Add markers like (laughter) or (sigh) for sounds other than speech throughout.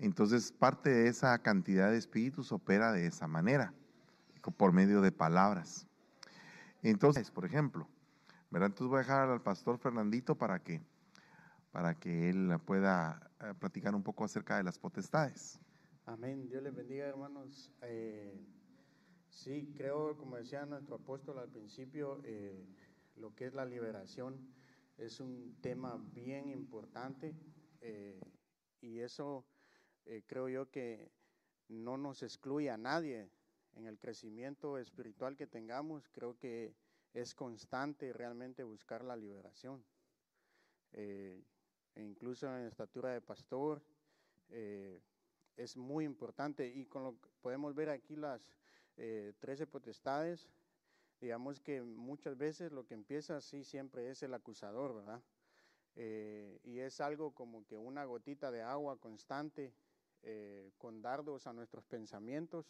Entonces, parte de esa cantidad de espíritus opera de esa manera, por medio de palabras. Entonces, por ejemplo, ¿verdad? Entonces voy a dejar al pastor Fernandito para que, para que él pueda eh, platicar un poco acerca de las potestades. Amén. Dios les bendiga, hermanos. Eh, sí, creo, como decía nuestro apóstol al principio, eh, lo que es la liberación es un tema bien importante y eso creo yo que no nos excluye a nadie en el crecimiento espiritual que tengamos. Creo que es constante realmente buscar la liberación. Eh, e incluso en estatura de pastor eh, es muy importante y con lo que podemos ver aquí las eh, 13 potestades, digamos que muchas veces lo que empieza así siempre es el acusador, ¿verdad? Eh, y es algo como que una gotita de agua constante con dardos a nuestros pensamientos.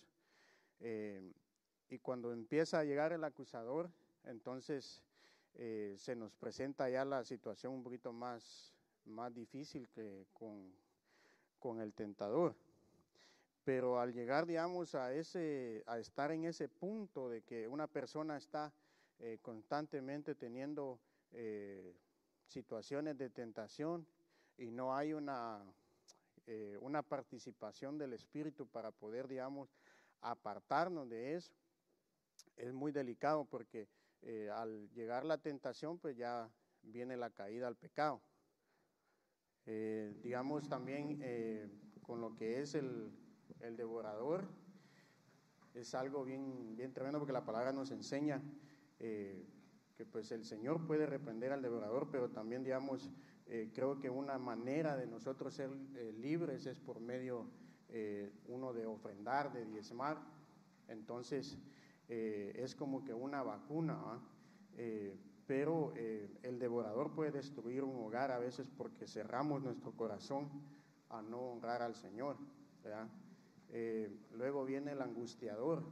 y cuando empieza a llegar el acusador, entonces eh, se nos presenta ya la situación un poquito más, más difícil que con, con el tentador. Pero al llegar, digamos, a, ese, a estar en ese punto de que una persona está eh, constantemente teniendo eh, situaciones de tentación y no hay una, una participación del Espíritu para poder, digamos, apartarnos de eso, es muy delicado porque eh, al llegar la tentación, pues ya viene la caída al pecado. Eh, digamos también eh, con lo que es el, el, devorador, es algo bien, bien tremendo porque la palabra nos enseña que pues el Señor puede reprender al devorador, pero también digamos, creo que una manera de nosotros ser libres es por medio, uno, de ofrendar, de diezmar. Entonces, eh, es como que una vacuna, eh, pero eh, el devorador puede destruir un hogar a veces porque cerramos nuestro corazón a no honrar al Señor. luego viene el angustiador.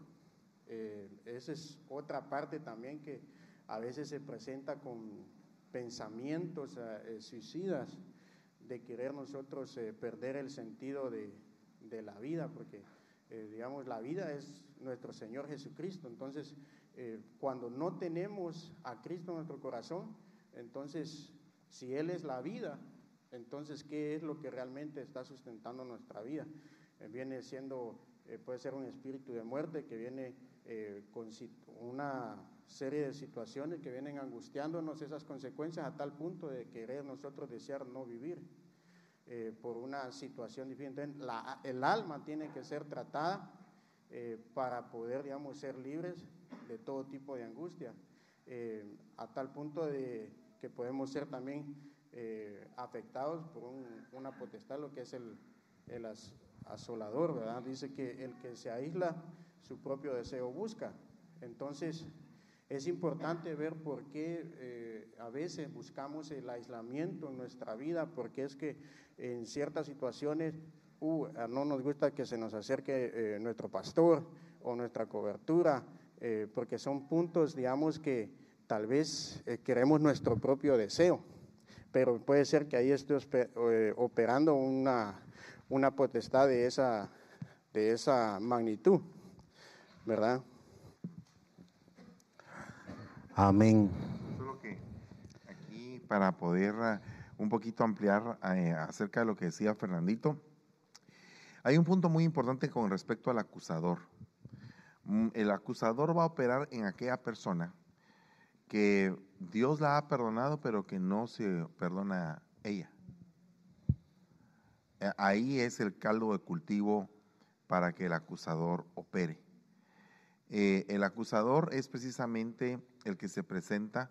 esa es otra parte también que a veces se presenta con pensamientos suicidas de querer nosotros perder el sentido de, de la vida, porque digamos, la vida es nuestro Señor Jesucristo. Entonces, eh, cuando no tenemos a Cristo en nuestro corazón, entonces, si Él es la vida, entonces, ¿qué es lo que realmente está sustentando nuestra vida? Eh, viene siendo, eh, puede ser un espíritu de muerte que viene con una serie de situaciones que vienen angustiándonos esas consecuencias a tal punto de querer nosotros desear no vivir. por una situación diferente. el alma tiene que ser tratada eh, para poder, digamos, ser libres de todo tipo de angustia, eh, a tal punto de que podemos ser también eh, afectados por una potestad, lo que es el, el asolador, ¿verdad? Dice que el que se aísla, su propio deseo busca. Entonces, es importante ver por qué a veces buscamos el aislamiento en nuestra vida, porque es que en ciertas situaciones uh, no nos gusta que se nos acerque eh, nuestro pastor o nuestra cobertura, eh, porque son puntos, digamos, que tal vez eh, queremos nuestro propio deseo, pero puede ser que ahí esté operando una, una potestad de esa, de esa magnitud, ¿verdad? Amén. Solo que aquí para poder un poquito ampliar acerca de lo que decía Fernandito, hay un punto muy importante con respecto al acusador. Mm, el acusador va a operar en aquella persona que Dios la ha perdonado, pero que no se perdona ella. Eh, ahí es el caldo de cultivo para que el acusador opere. Eh, el acusador es precisamente el que se presenta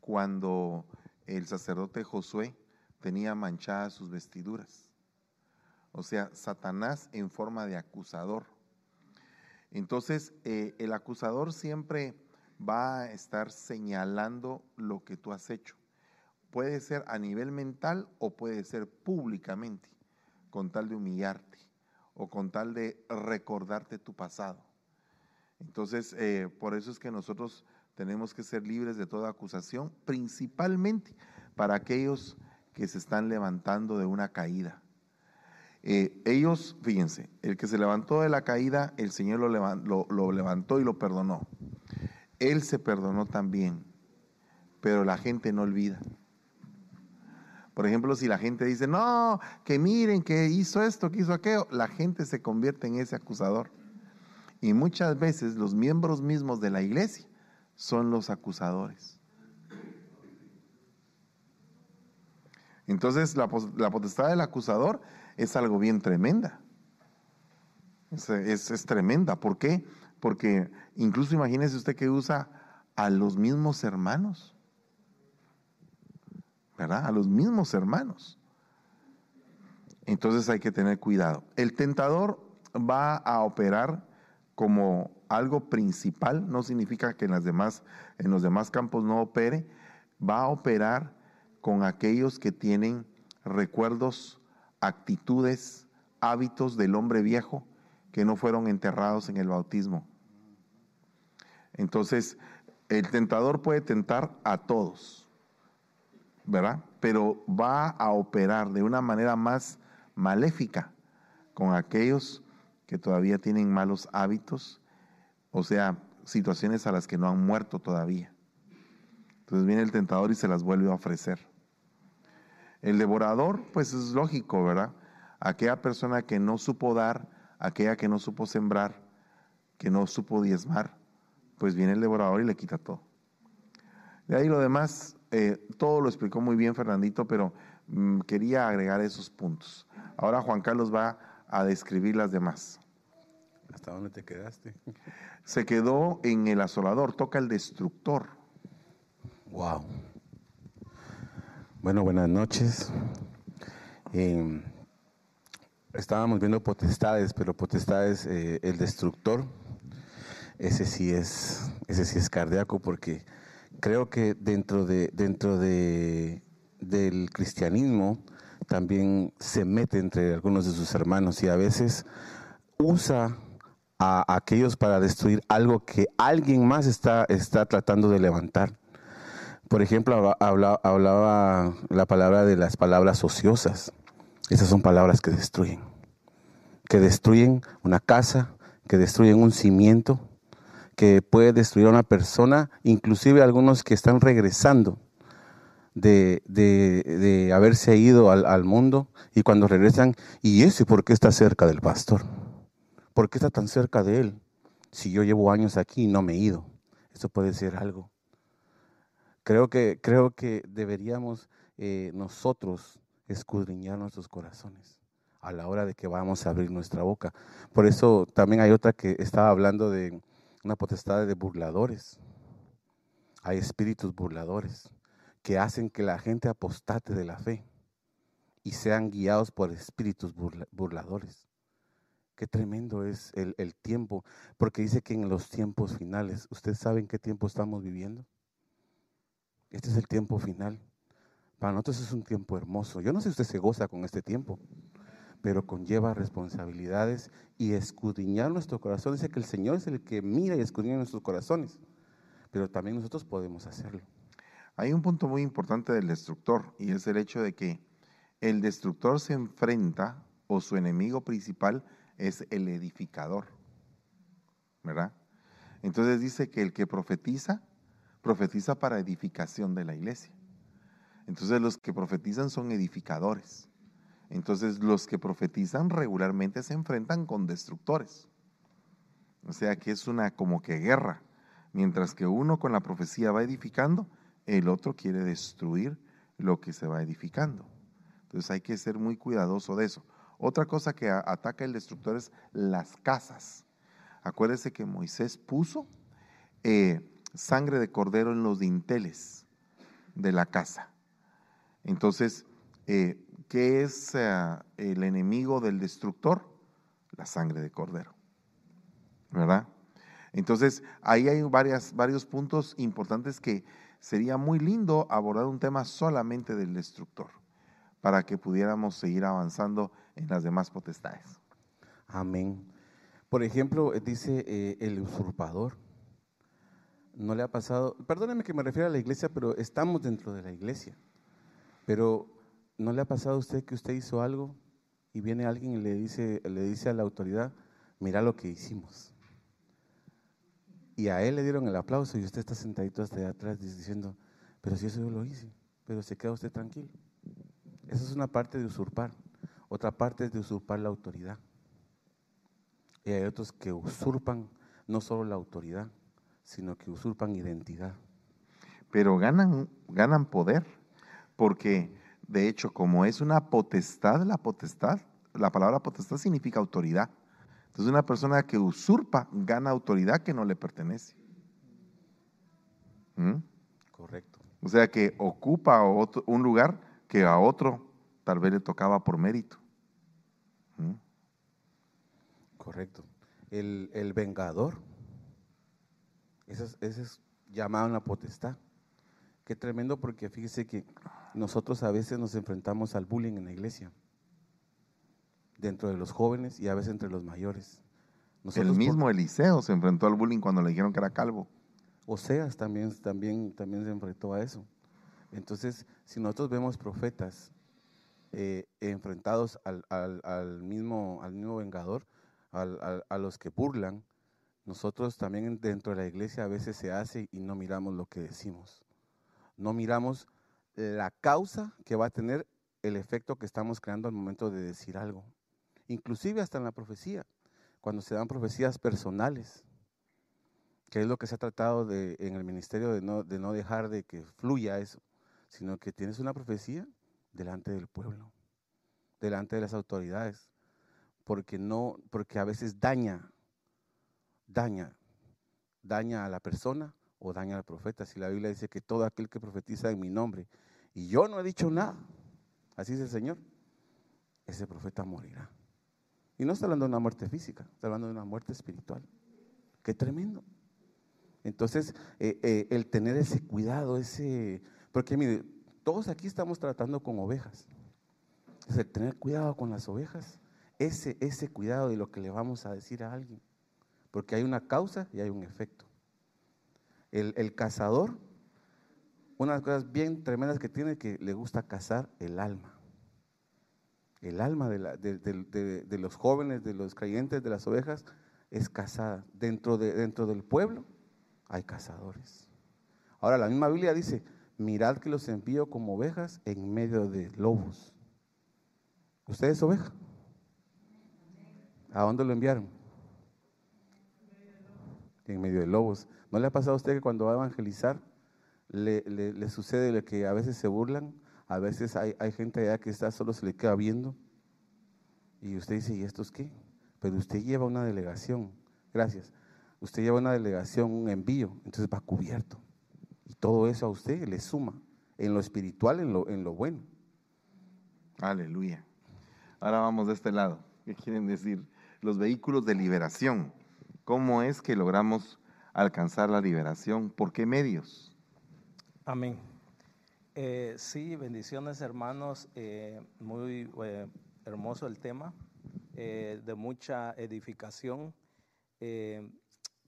cuando el sacerdote Josué tenía manchadas sus vestiduras o sea, Satanás en forma de acusador. Entonces, eh, el acusador siempre va a estar señalando lo que tú has hecho. Puede ser a nivel mental o puede ser públicamente, con tal de humillarte o con tal de recordarte tu pasado. Entonces, eh, por eso es que nosotros tenemos que ser libres de toda acusación, principalmente para aquellos que se están levantando de una caída Eh, ellos, fíjense, el que se levantó de la caída, el Señor lo, lo levantó y lo perdonó. Él se perdonó también, pero la gente no olvida. Por ejemplo, si la gente dice, no, que miren que hizo esto, que hizo aquello, la gente se convierte en ese acusador. Y muchas veces los miembros mismos de la iglesia son los acusadores. Entonces, la, potestad del acusador es algo bien tremenda. Es, es, tremenda. ¿Por qué? Porque incluso imagínese usted que usa a los mismos hermanos. ¿verdad? A los mismos hermanos. Entonces hay que tener cuidado. El tentador va a operar como algo principal, no significa que en, los demás campos no opere, va a operar con aquellos que tienen recuerdos, actitudes, hábitos del hombre viejo que no fueron enterrados en el bautismo. Entonces, el tentador puede tentar a todos ¿verdad? Pero va a operar de una manera más maléfica con aquellos que todavía tienen malos hábitos, o sea, situaciones a las que no han muerto todavía. Entonces viene el tentador y se las vuelve a ofrecer. El devorador, pues es lógico, ¿verdad? Aquella persona que no supo dar, aquella que no supo sembrar, que no supo diezmar, pues viene el devorador y le quita todo. De ahí lo demás eh, todo lo explicó muy bien Fernandito, pero mm, quería agregar esos puntos. Ahora Juan Carlos va a describir las demás. ¿Hasta dónde te quedaste? (laughs) Se quedó en el asolador, toca el destructor. Wow. Bueno, buenas noches. Em, estábamos viendo potestades, pero potestades, eh, el destructor, ese sí es, ese sí es cardíaco porque creo que dentro de dentro de del cristianismo también se mete entre algunos de sus hermanos y a veces usa a aquellos para destruir algo que alguien más está, está tratando de levantar. Por ejemplo, hablaba, hablaba la palabra de las palabras ociosas. Esas son palabras que destruyen. Que destruyen una casa, que destruyen un cimiento, que puede destruir a una persona, inclusive algunos que están regresando de, de, haberse ido al, al, mundo y cuando regresan, ¿y ese por qué está cerca del pastor? ¿Por qué está tan cerca de él? Si yo llevo años aquí y no me he ido. Eso puede ser algo. Creo que, creo que deberíamos eh, nosotros escudriñar nuestros corazones a la hora de que vamos a abrir nuestra boca. Por eso también hay otra que estaba hablando de una potestad de burladores. Hay espíritus burladores que hacen que la gente apostate de la fe y sean guiados por espíritus burladores. Qué tremendo es el, tiempo, porque dice que en los tiempos finales, ¿ustedes saben qué tiempo estamos viviendo? Este es el tiempo final. Para nosotros es un tiempo hermoso. Yo no sé si usted se goza con este tiempo pero conlleva responsabilidades y escudriñar nuestro corazón. Dice que el Señor es el que mira y escudriña nuestros corazones, pero también nosotros podemos hacerlo. Hay un punto muy importante del destructor y es el hecho de que el destructor se enfrenta o su enemigo principal es el edificador, ¿verdad? Entonces dice que el que profetiza, profetiza para edificación de la iglesia. Entonces los que profetizan son edificadores. Entonces los que profetizan regularmente se enfrentan con destructores. O sea que es una como que guerra. Mientras que uno con la profecía va edificando, el otro quiere destruir lo que se va edificando. Entonces hay que ser muy cuidadoso de eso. Otra cosa que ataca el destructor es las casas. Acuérdese que Moisés puso eh, sangre de cordero en los dinteles de la casa. Entonces, eh, ¿Qué es eh, el enemigo del destructor? La sangre de cordero. ¿Verdad? Entonces, ahí hay varios puntos importantes que sería muy lindo abordar un tema solamente del destructor, para que pudiéramos seguir avanzando en las demás potestades. Amén. Por ejemplo, dice eh, el usurpador. No le ha pasado, perdóneme que me refiera a la iglesia, pero estamos dentro de la iglesia. Pero ¿No le ha pasado a usted que usted hizo algo y viene alguien y le dice, le dice a la autoridad, mira lo que hicimos. Y a él le dieron el aplauso y usted está sentadito hasta allá atrás diciendo, pero si eso yo lo hice, pero se queda usted tranquilo. Esa es una parte de usurpar. Otra parte es de usurpar la autoridad. Y hay otros que usurpan no solo la autoridad, sino que usurpan identidad. Pero ganan, ganan poder, porque de hecho, como es una potestad, la potestad, la palabra potestad significa autoridad. Entonces una persona que usurpa gana autoridad que no le pertenece. ¿Mm? Correcto. O sea que ocupa un lugar que a otro tal vez le tocaba por mérito. ¿Mm? Correcto. El, vengador, ese es, llamado una potestad. Qué tremendo porque fíjese que nosotros a veces nos enfrentamos al bullying en la iglesia, dentro de los jóvenes y a veces entre los mayores. el mismo Eliseo se enfrentó al bullying cuando le dijeron que era calvo. Oseas también, también, también se enfrentó a eso. Entonces, si nosotros vemos profetas eh, enfrentados al, al, mismo, al mismo vengador, a los que burlan, nosotros también dentro de la iglesia a veces se hace y no miramos lo que decimos. No miramos la causa que va a tener el efecto que estamos creando al momento de decir algo. Inclusive hasta en la profecía, cuando se dan profecías personales, que es lo que se ha tratado de, en el ministerio de no, de no dejar de que fluya eso, sino que tienes una profecía delante del pueblo, delante de las autoridades, porque no, porque a veces daña, daña, daña a la persona o daña al profeta. Si la Biblia dice que todo aquel que profetiza en mi nombre y yo no he dicho nada, así dice el Señor, ese profeta morirá. Y no está hablando de una muerte física, está hablando de una muerte espiritual. Qué tremendo. Entonces, eh, eh, el tener ese cuidado, ese... Porque mire, todos aquí estamos tratando con ovejas. Es el tener cuidado con las ovejas ese, ese cuidado de lo que le vamos a decir a alguien. Porque hay una causa y hay un efecto. El, cazador, una de las cosas bien tremendas que tiene que le gusta cazar el alma. El alma de, los jóvenes, de los creyentes, de las ovejas, es cazada. Dentro, de, dentro del pueblo hay cazadores. Ahora la misma Biblia dice, mirad que los envío como ovejas en medio de lobos. ¿Usted es oveja? ¿A dónde lo enviaron? En medio de lobos. ¿No le ha pasado a usted que cuando va a evangelizar le, sucede lo que a veces se burlan? A veces hay, gente allá que está solo se le queda viendo. Y usted dice, ¿y esto es qué? Pero usted lleva una delegación. Gracias. Usted lleva una delegación, un envío. Entonces va cubierto. Y todo eso a usted le suma. En lo espiritual, en lo, en lo bueno. Aleluya. Ahora vamos de este lado. ¿Qué quieren decir? los vehículos de liberación. ¿Cómo es que logramos alcanzar la liberación? ¿Por qué medios? Amén. Eh, sí, bendiciones hermanos, eh, muy eh, hermoso el tema, de mucha edificación,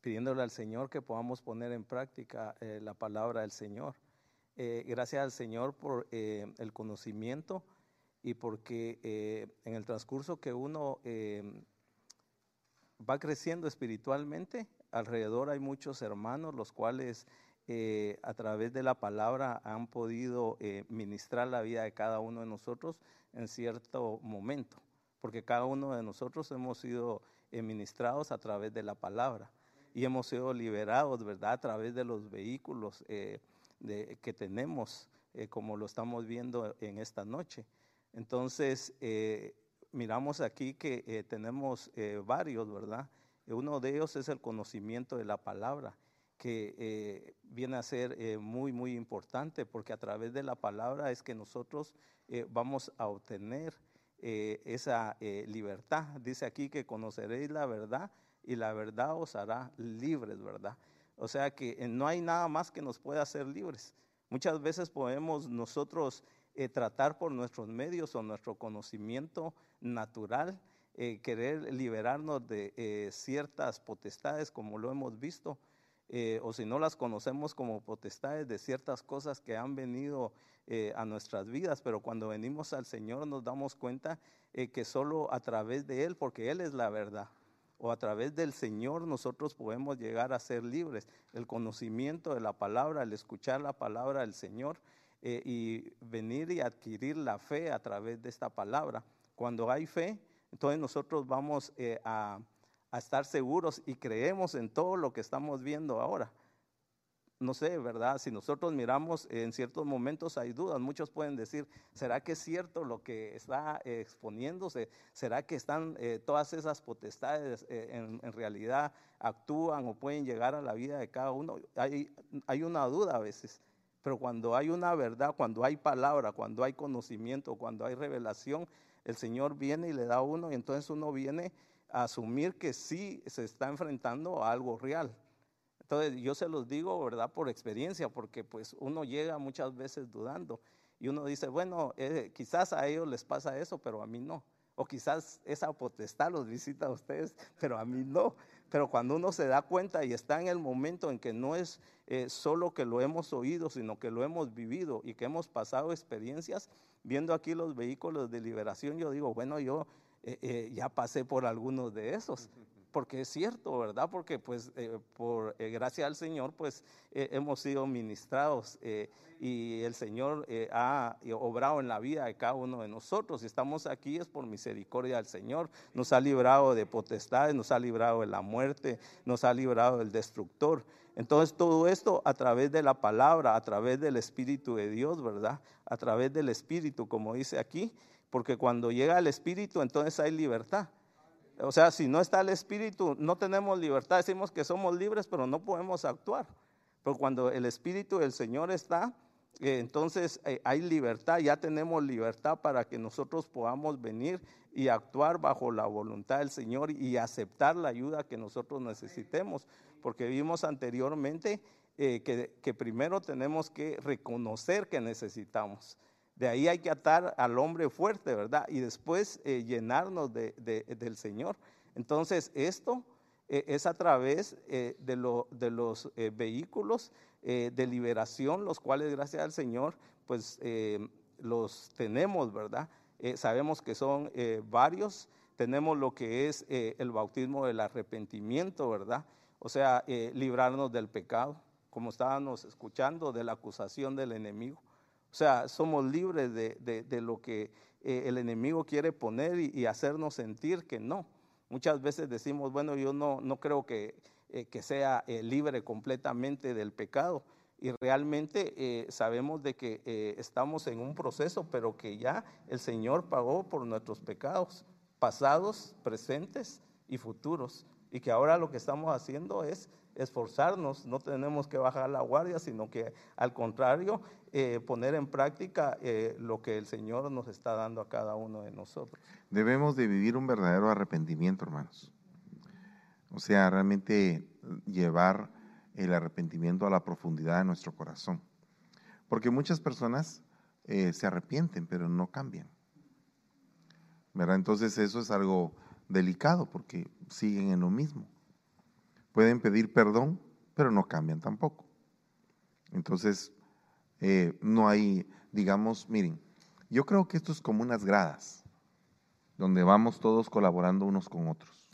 pidiéndole al Señor que podamos poner en práctica la palabra del Señor. gracias al Señor por el conocimiento y porque en el transcurso que uno va creciendo espiritualmente. Alrededor hay muchos hermanos, los cuales eh, a través de la palabra han podido eh, ministrar la vida de cada uno de nosotros en cierto momento, porque cada uno de nosotros hemos sido eh, ministrados a través de la palabra y hemos sido liberados, ¿verdad?, a través de los vehículos de, que tenemos, como lo estamos viendo en esta noche. Entonces, miramos aquí que eh, tenemos eh, varios, ¿verdad? Uno de ellos es el conocimiento de la palabra, que eh, viene a ser muy, muy importante, porque a través de la palabra es que nosotros vamos a obtener esa libertad. Dice aquí que conoceréis la verdad y la verdad os hará libres, ¿verdad? O sea que no hay nada más que nos pueda hacer libres. Muchas veces podemos nosotros eh, tratar por nuestros medios o nuestro conocimiento natural, eh, querer liberarnos de eh, ciertas potestades, como lo hemos visto, eh, o si no las conocemos como potestades de ciertas cosas que han venido eh, a nuestras vidas, pero cuando venimos al Señor nos damos cuenta eh, que solo a través de Él, porque Él es la verdad, o a través del Señor nosotros podemos llegar a ser libres. El conocimiento de la palabra, el escuchar la palabra del Señor y venir y adquirir la fe a través de esta palabra. Cuando hay fe, entonces nosotros vamos a a estar seguros y creemos en todo lo que estamos viendo ahora. No sé, ¿verdad? Si nosotros miramos en ciertos momentos hay dudas. Muchos pueden decir, ¿será que es cierto lo que está exponiéndose? ¿Será que están eh, todas esas potestades eh, en, realidad actúan o pueden llegar a la vida de cada uno? Hay, hay una duda a veces. Pero cuando hay una verdad, cuando hay palabra, cuando hay conocimiento, cuando hay revelación, el Señor viene y le da a uno y entonces uno viene asumir que sí se está enfrentando a algo real. Entonces yo se los digo, ¿verdad? Por experiencia, porque pues uno llega muchas veces dudando y uno dice, bueno, eh, quizás a ellos les pasa eso, pero a mí no. O quizás esa potestad los visita a ustedes, (laughs) pero a mí no. Pero cuando uno se da cuenta y está en el momento en que no es eh, solo que lo hemos oído, sino que lo hemos vivido y que hemos pasado experiencias, viendo aquí los vehículos de liberación, yo digo, bueno, yo eh, eh, ya pasé por algunos de esos. Porque es cierto, ¿verdad? Porque pues eh, por gracia al Señor pues hemos sido ministrados y el Señor ha obrado en la vida de cada uno de nosotros. Si estamos aquí es por misericordia del Señor. Nos ha librado de potestades, nos ha librado de la muerte, nos ha librado del destructor. Entonces todo esto a través de la palabra, a través del Espíritu de Dios, ¿verdad? A través del Espíritu, como dice aquí, porque cuando llega el Espíritu, entonces hay libertad. O sea, si no está el Espíritu, no tenemos libertad. Decimos que somos libres, pero no podemos actuar. Pero cuando el Espíritu del Señor está, eh, entonces eh, hay libertad, ya tenemos libertad para que nosotros podamos venir y actuar bajo la voluntad del Señor y aceptar la ayuda que nosotros necesitemos. Porque vimos anteriormente eh, que, que primero tenemos que reconocer que necesitamos. De ahí hay que atar al hombre fuerte, ¿verdad? Y después eh, llenarnos del Señor. Entonces, esto eh, es a través eh, de, los vehículos de liberación, los cuales, gracias al Señor, pues los tenemos, ¿verdad? sabemos que son varios. Tenemos lo que es el bautismo del arrepentimiento, ¿verdad? O sea, librarnos del pecado, como estábamos escuchando, de la acusación del enemigo. O sea, somos libres de, lo que eh, el enemigo quiere poner y, hacernos sentir que no. Muchas veces decimos, bueno, yo no, no creo que, eh, que sea eh, libre completamente del pecado. Y realmente sabemos de que estamos en un proceso, pero que ya el Señor pagó por nuestros pecados, pasados, presentes y futuros. Y que ahora lo que estamos haciendo es esforzarnos, no tenemos que bajar la guardia, sino que al contrario, eh, poner en práctica eh, lo que el Señor nos está dando a cada uno de nosotros. Debemos de vivir un verdadero arrepentimiento, hermanos. O sea, realmente llevar el arrepentimiento a la profundidad de nuestro corazón. Porque muchas personas eh, se arrepienten, pero no cambian. ¿Verdad? Entonces eso es algo delicado porque siguen en lo mismo. Pueden pedir perdón, pero no cambian tampoco. Entonces, eh, no hay, digamos, miren, yo creo que esto es como unas gradas, donde vamos todos colaborando unos con otros.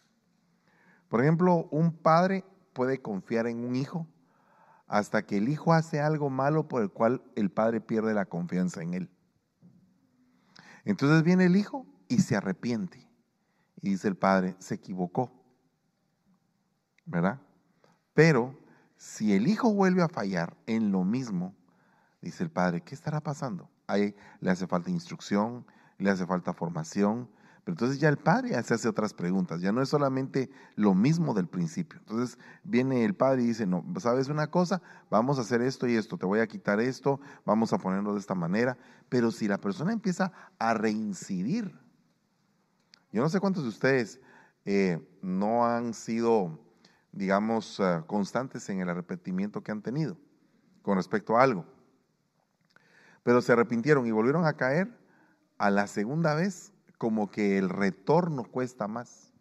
Por ejemplo, un padre puede confiar en un hijo hasta que el hijo hace algo malo por el cual el padre pierde la confianza en él. Entonces viene el hijo y se arrepiente. Y dice el padre, se equivocó. ¿Verdad? Pero si el hijo vuelve a fallar en lo mismo, dice el padre, ¿qué estará pasando? Ahí le hace falta instrucción, le hace falta formación, pero entonces ya el padre se hace otras preguntas, ya no es solamente lo mismo del principio. Entonces viene el padre y dice, no, ¿sabes una cosa? Vamos a hacer esto y esto, te voy a quitar esto, vamos a ponerlo de esta manera. Pero si la persona empieza a reincidir, yo no sé cuántos de ustedes eh, no han sido digamos, eh, constantes en el arrepentimiento que han tenido con respecto a algo. Pero se arrepintieron y volvieron a caer a la segunda vez como que el retorno cuesta más.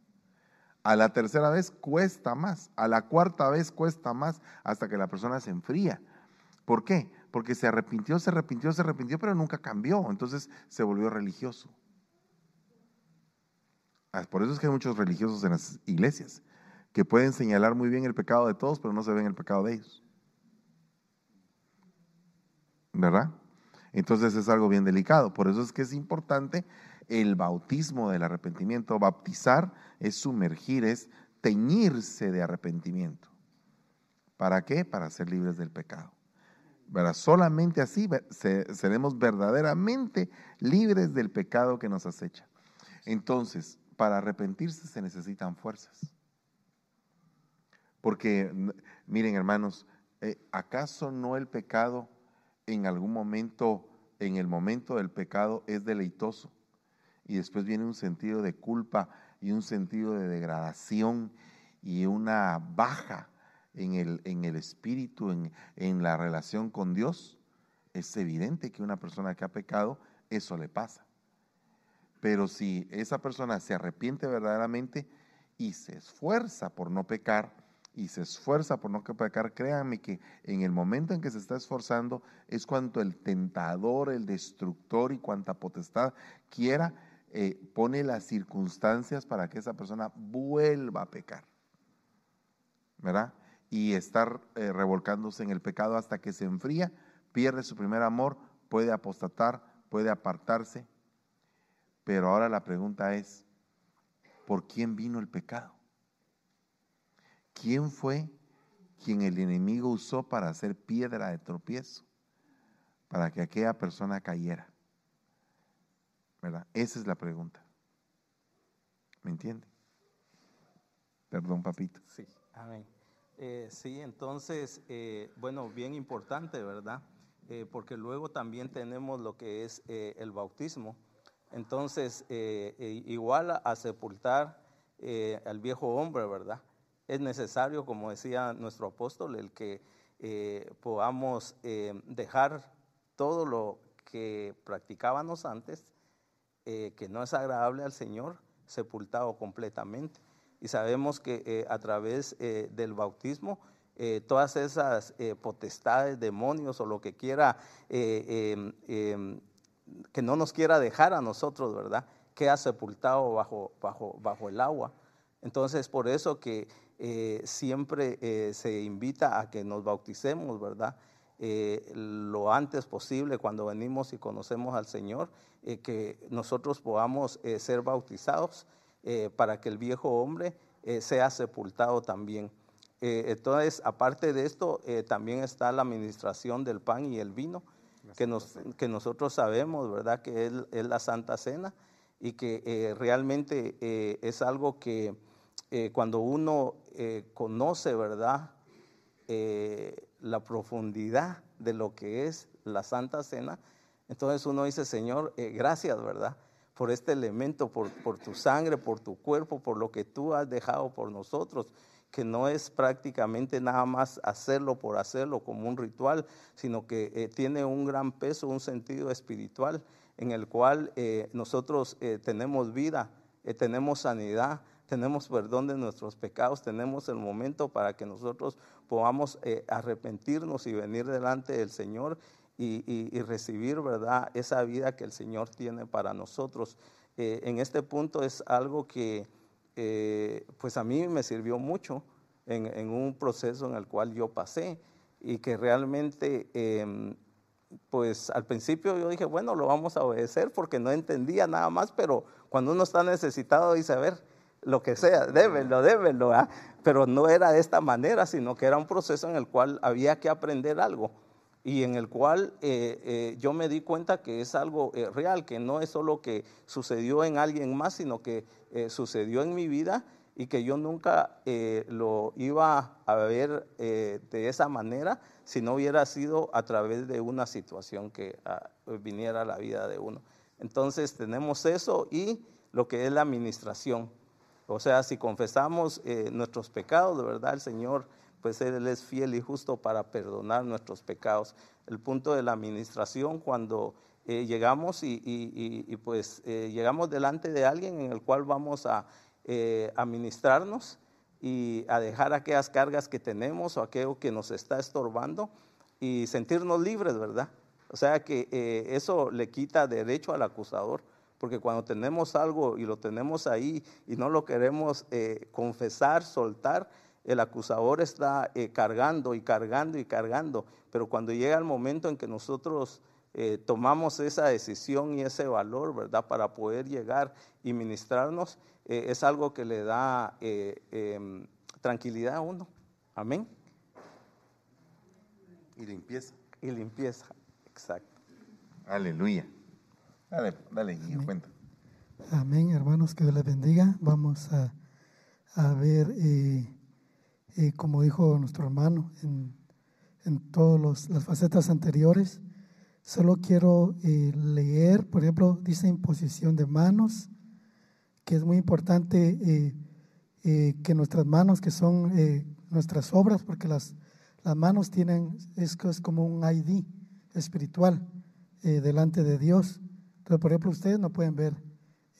A la tercera vez cuesta más, a la cuarta vez cuesta más hasta que la persona se enfría. ¿Por qué? Porque se arrepintió, se arrepintió, se arrepintió, pero nunca cambió. Entonces se volvió religioso. Ah, por eso es que hay muchos religiosos en las iglesias que pueden señalar muy bien el pecado de todos, pero no se ven el pecado de ellos. ¿Verdad? Entonces es algo bien delicado. Por eso es que es importante el bautismo del arrepentimiento. Bautizar es sumergir, es teñirse de arrepentimiento. ¿Para qué? Para ser libres del pecado. ¿Verdad? Solamente así seremos verdaderamente libres del pecado que nos acecha. Entonces, para arrepentirse se necesitan fuerzas. Porque, miren hermanos, eh, ¿acaso no el pecado en algún momento, en el momento del pecado, es deleitoso? Y después viene un sentido de culpa y un sentido de degradación y una baja en el, en el espíritu, en, en la relación con Dios. Es evidente que una persona que ha pecado, eso le pasa. Pero si esa persona se arrepiente verdaderamente y se esfuerza por no pecar, y se esfuerza por no pecar, créanme que en el momento en que se está esforzando es cuando el tentador, el destructor y cuanta potestad quiera, eh, pone las circunstancias para que esa persona vuelva a pecar. ¿Verdad? Y estar eh, revolcándose en el pecado hasta que se enfría, pierde su primer amor, puede apostatar, puede apartarse. Pero ahora la pregunta es, ¿por quién vino el pecado? ¿Quién fue quien el enemigo usó para hacer piedra de tropiezo? Para que aquella persona cayera. ¿Verdad? Esa es la pregunta. ¿Me entiende? Perdón, papito. Sí, amén. Eh, sí, entonces, eh, bueno, bien importante, ¿verdad? Eh, porque luego también tenemos lo que es el bautismo. Entonces, igual a sepultar al viejo hombre, ¿verdad? Es necesario, como decía nuestro apóstol, el que eh, podamos eh, dejar todo lo que practicábamos antes, eh, que no es agradable al Señor, sepultado completamente. Y sabemos que a través del bautismo, todas esas potestades, demonios o lo que quiera, em, em, que no nos quiera dejar a nosotros, ¿verdad? Queda sepultado bajo, bajo, bajo el agua. Entonces, por eso que eh, siempre eh, se invita a que nos bauticemos, ¿verdad? Eh, lo antes posible cuando venimos y conocemos al Señor, que nosotros podamos ser bautizados para que el viejo hombre sea sepultado también. entonces, aparte de esto, también está la administración del pan y el vino, que, nos, que nosotros sabemos, ¿verdad? Que es, es la Santa Cena y que realmente es algo que eh, cuando uno eh, conoce, ¿verdad?, eh, la profundidad de lo que es la Santa Cena, entonces uno dice, Señor, gracias, ¿verdad? Por este elemento, por, por, tu sangre, por tu cuerpo, por lo que tú has dejado por nosotros, que no es prácticamente nada más hacerlo por hacerlo como un ritual, sino que tiene un gran peso, un sentido espiritual en el cual nosotros tenemos vida, tenemos sanidad, tenemos perdón de nuestros pecados, tenemos el momento para que nosotros podamos eh, arrepentirnos y venir delante del Señor y, recibir, ¿verdad?, esa vida que el Señor tiene para nosotros. Eh, en este punto es algo que, eh, pues a mí me sirvió mucho en, un proceso en el cual yo pasé y que realmente em, pues al principio yo dije, bueno, lo vamos a obedecer porque no entendía nada más, pero cuando uno está necesitado dice, a ver, lo que sea, débenlo, débenlo, ¿ah? pero no era de esta manera, sino que era un proceso en el cual había que aprender algo y en el cual eh, eh, yo me di cuenta que es algo eh, real, que no es solo que sucedió en alguien más, sino que sucedió en mi vida y que yo nunca lo iba a ver de esa manera si no hubiera sido a través de una situación que ah, viniera a la vida de uno. Entonces tenemos eso y lo que es la administración. O sea, si confesamos eh, nuestros pecados, de verdad el Señor, pues Él es fiel y justo para perdonar nuestros pecados. El punto de la administración, cuando eh, llegamos y, pues eh, llegamos delante de alguien en el cual vamos a eh, a ministrarnos y a dejar aquellas cargas que tenemos o aquello que nos está estorbando y sentirnos libres, ¿verdad? O sea que eso le quita derecho al acusador, porque cuando tenemos algo y lo tenemos ahí y no lo queremos eh, confesar, soltar, el acusador está eh, cargando y cargando y cargando, pero cuando llega el momento en que nosotros tomamos esa decisión y ese valor, ¿verdad? Para poder llegar y ministrarnos, es algo que le da em, tranquilidad a uno. Amén. Y limpieza. Y limpieza. Exacto. Aleluya. Dale, dale, cuenta. Amén, hermanos, que Dios les bendiga. Vamos a, ver, eh, eh, como dijo nuestro hermano, en, en todas las facetas anteriores. Solo quiero eh, leer, por ejemplo, dice imposición de manos, que es muy importante que nuestras manos, que son nuestras obras, porque las, las manos tienen, es, es como un ID espiritual delante de Dios. Por ejemplo, ustedes no pueden ver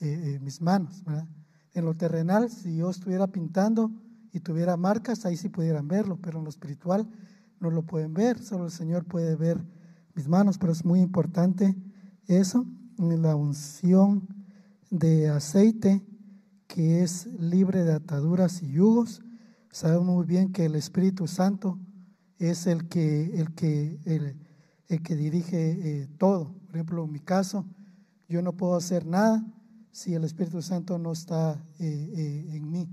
eh, eh, mis manos. En lo terrenal, si yo estuviera pintando y tuviera marcas, ahí sí pudieran verlo, pero en lo espiritual no lo pueden ver, solo el Señor puede ver mis manos, pero es muy importante eso, la unción de aceite que es libre de ataduras y yugos. Sabemos muy bien que el Espíritu Santo es el que, el que, el que dirige eh, todo. Por ejemplo, en mi caso, yo no puedo hacer nada si el Espíritu Santo no está eh, eh, en mí,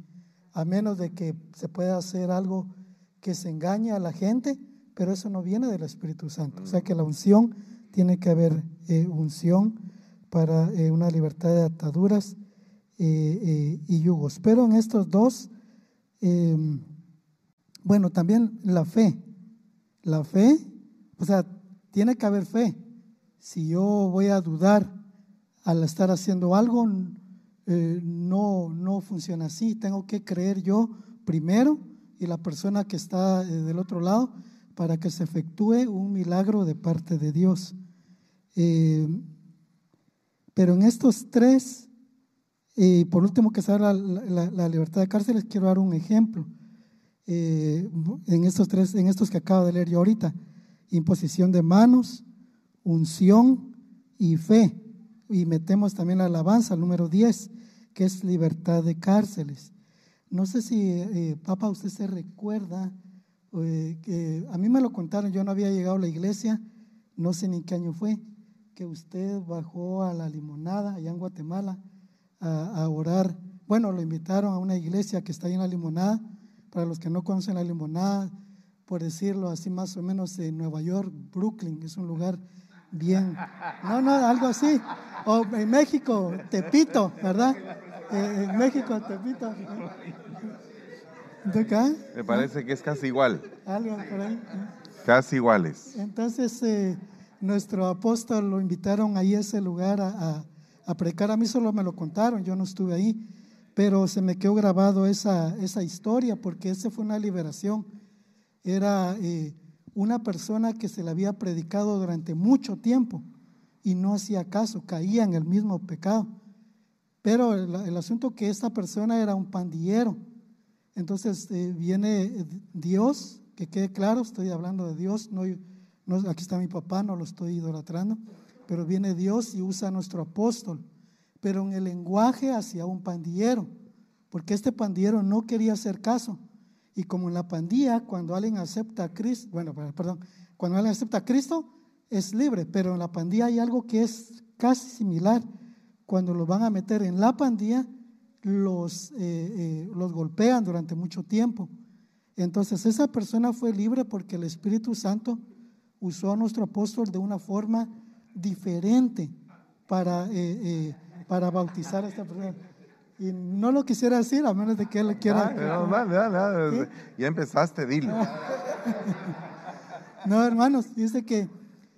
a menos de que se pueda hacer algo que se engañe a la gente, pero eso no viene del Espíritu Santo. O sea que la unción tiene que haber unción para una libertad de ataduras y yugos. Pero en estos dos, em, bueno, también la fe. La fe, o sea, tiene que haber fe. Si yo voy a dudar al estar haciendo algo, eh, no, no funciona así. Tengo que creer yo primero y la persona que está eh, del otro lado para que se efectúe un milagro de parte de Dios. Eh, pero en estos tres, y por último que sea la, la, libertad de cárceles, quiero dar un ejemplo. en estos tres, en estos que acabo de leer yo ahorita imposición de manos, unción y fe. Y metemos también la alabanza, el número 10, que es libertad de cárceles. No sé si, eh, papá, usted se recuerda, eh, que a mí me lo contaron, yo no había llegado a la iglesia, no sé ni qué año fue, que usted bajó a la limonada allá en Guatemala a, a orar. Bueno, lo invitaron a una iglesia que está ahí en la limonada. Para los que no conocen la limonada, por decirlo así más o menos, en Nueva York, Brooklyn, es un lugar bien, no, no, algo así, o en México, Tepito, ¿verdad? Eh, en México, Tepito. ¿De acá? Me parece que es casi igual. Algo por ahí. Casi iguales. Entonces, eh, nuestro apóstol lo invitaron ahí a ese lugar a, a, predicar. A mí solo me lo contaron, yo no estuve ahí, pero se me quedó grabado esa, esa historia porque esa fue una liberación era eh, una persona que se le había predicado durante mucho tiempo y no hacía caso, caía en el mismo pecado. Pero el, asunto que esta persona era un pandillero. Entonces eh, viene Dios, que quede claro, estoy hablando de Dios, no, no, aquí está mi papá, no lo estoy idolatrando, pero viene Dios y usa a nuestro apóstol, pero en el lenguaje hacia un pandillero, porque este pandillero no quería hacer caso. Y como en la pandilla, cuando alguien acepta a Cristo, bueno, perdón, cuando alguien acepta a Cristo, es libre, pero en la pandilla hay algo que es casi similar. Cuando los van a meter en la pandilla, los, eh, eh, los golpean durante mucho tiempo. Entonces esa persona fue libre porque el Espíritu Santo usó a nuestro apóstol de una forma diferente para, eh, para bautizar a esta persona. Y no lo quisiera decir a menos de que él quiera. Ah, ya empezaste, dilo. (laughs) no, hermanos, dice que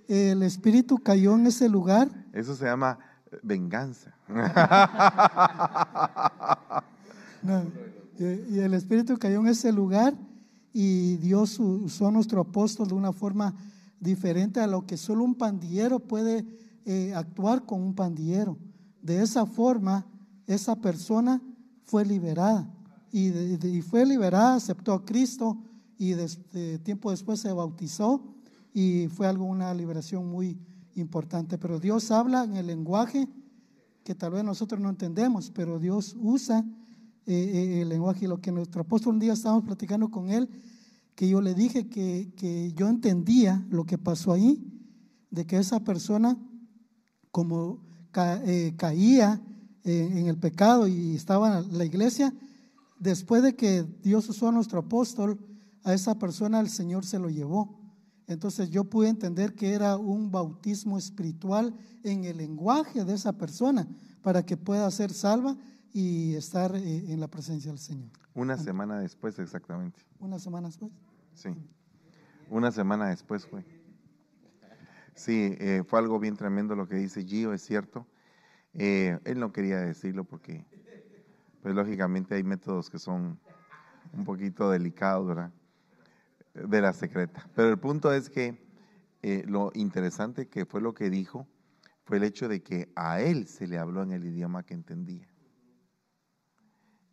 el espíritu cayó en ese lugar. Eso se llama venganza. (laughs) y el espíritu cayó en ese lugar y Dios usó a nuestro apóstol de una forma diferente a lo que solo un pandillero puede eh, actuar con un pandillero. De esa forma, esa persona fue liberada. Y, fue liberada, aceptó a Cristo y de, tiempo después se bautizó y fue algo, una liberación muy importante. Pero Dios habla en el lenguaje que tal vez nosotros no entendemos, pero Dios usa eh, eh, el lenguaje. Y lo que nuestro apóstol un día estábamos platicando con él, que yo le dije que, que yo entendía lo que pasó ahí, de que esa persona, como eh, caía en el pecado y estaba en la iglesia, después de que Dios usó a nuestro apóstol, a esa persona el Señor se lo llevó. Entonces yo pude entender que era un bautismo espiritual en el lenguaje de esa persona para que pueda ser salva y estar eh, en la presencia del Señor. Una semana después exactamente. Una semana después. Sí. Una semana después fue. Sí, eh, fue algo bien tremendo lo que dice Gio, es cierto. Eh, él no quería decirlo porque, pues lógicamente hay métodos que son un poquito delicados, ¿verdad? de la secreta. Pero el punto es que eh, lo interesante que fue lo que dijo fue el hecho de que a él se le habló en el idioma que entendía.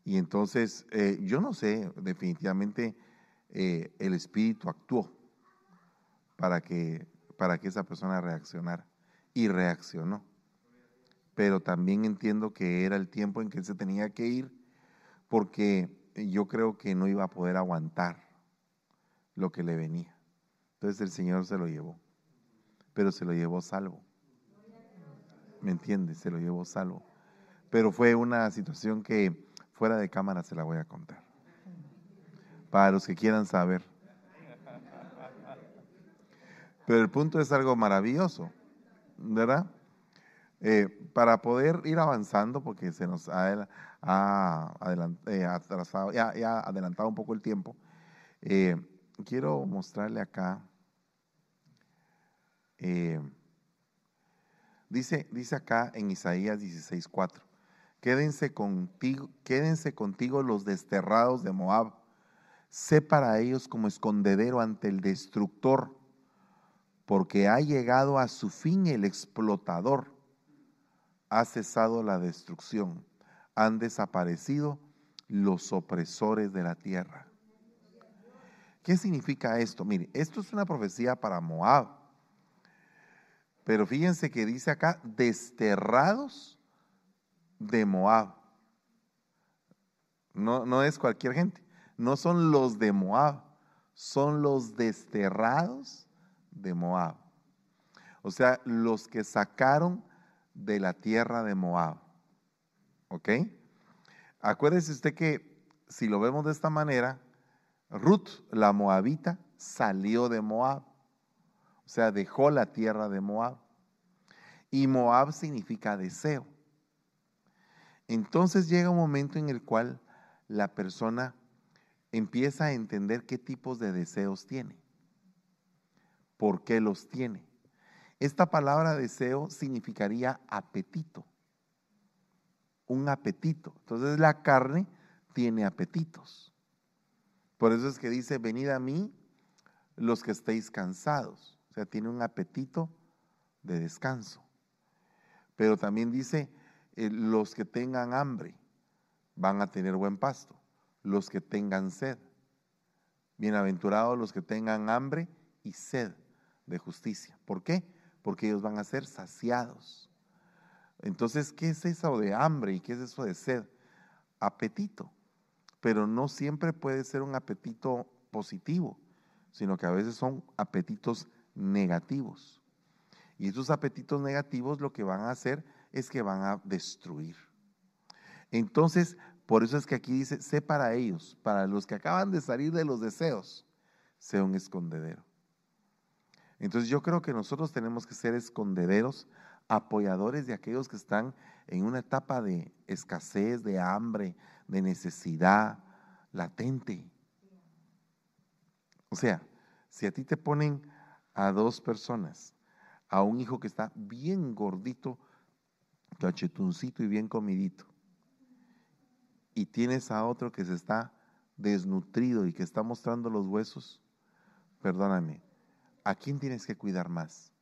Y entonces, eh, yo no sé, definitivamente el Espíritu actuó para que, para que esa persona reaccionara. Y reaccionó. Pero también entiendo que era el tiempo en que él se tenía que ir porque yo creo que no iba a poder aguantar lo que le venía. Entonces el Señor se lo llevó, pero se lo llevó salvo. ¿Me entiendes? Se lo llevó salvo. Pero fue una situación que fuera de cámara se la voy a contar. Para los que quieran saber. Pero el punto es algo maravilloso, ¿verdad? Eh, para poder ir avanzando, porque se nos ha, eh, atrasado, ya, adelantado un poco el tiempo, eh, quiero mostrarle acá. Dice, dice acá en Isaías 16:4. Quédense contigo, quédense contigo los desterrados de Moab. Sé para ellos como escondedero ante el destructor, porque ha llegado a su fin el explotador. Ha cesado la destrucción. Han desaparecido los opresores de la tierra. ¿Qué significa esto? Mire, esto es una profecía para Moab. Pero fíjense que dice acá, desterrados de Moab. No, no es cualquier gente, no son los de Moab, son los desterrados de Moab. O sea, los que sacaron de la tierra de Moab. ¿Ok? Acuérdese usted que si lo vemos de esta manera, Ruth, la moabita, salió de Moab, o sea, dejó la tierra de Moab. Y Moab significa deseo. Entonces llega un momento en el cual la persona empieza a entender qué tipos de deseos tiene, por qué los tiene. Esta palabra deseo significaría apetito, un apetito. Entonces la carne tiene apetitos. Por eso es que dice, venid a mí los que estéis cansados. O sea, tiene un apetito de descanso. Pero también dice, eh, los que tengan hambre van a tener buen pasto. Los que tengan sed. Bienaventurados los que tengan hambre y sed de justicia. ¿Por qué? Porque ellos van a ser saciados. Entonces, ¿qué es eso de hambre y qué es eso de sed? Apetito pero no siempre puede ser un apetito positivo, sino que a veces son apetitos negativos. Y esos apetitos negativos lo que van a hacer es que van a destruir. Entonces, por eso es que aquí dice, sé para ellos, para los que acaban de salir de los deseos, sea un escondedero. Entonces yo creo que nosotros tenemos que ser escondederos, apoyadores de aquellos que están en una etapa de escasez, de hambre, de necesidad latente. O sea, si a ti te ponen a dos personas, a un hijo que está bien gordito, cachetuncito y bien comidito, y tienes a otro que se está desnutrido y que está mostrando los huesos, perdóname, ¿a quién tienes que cuidar más?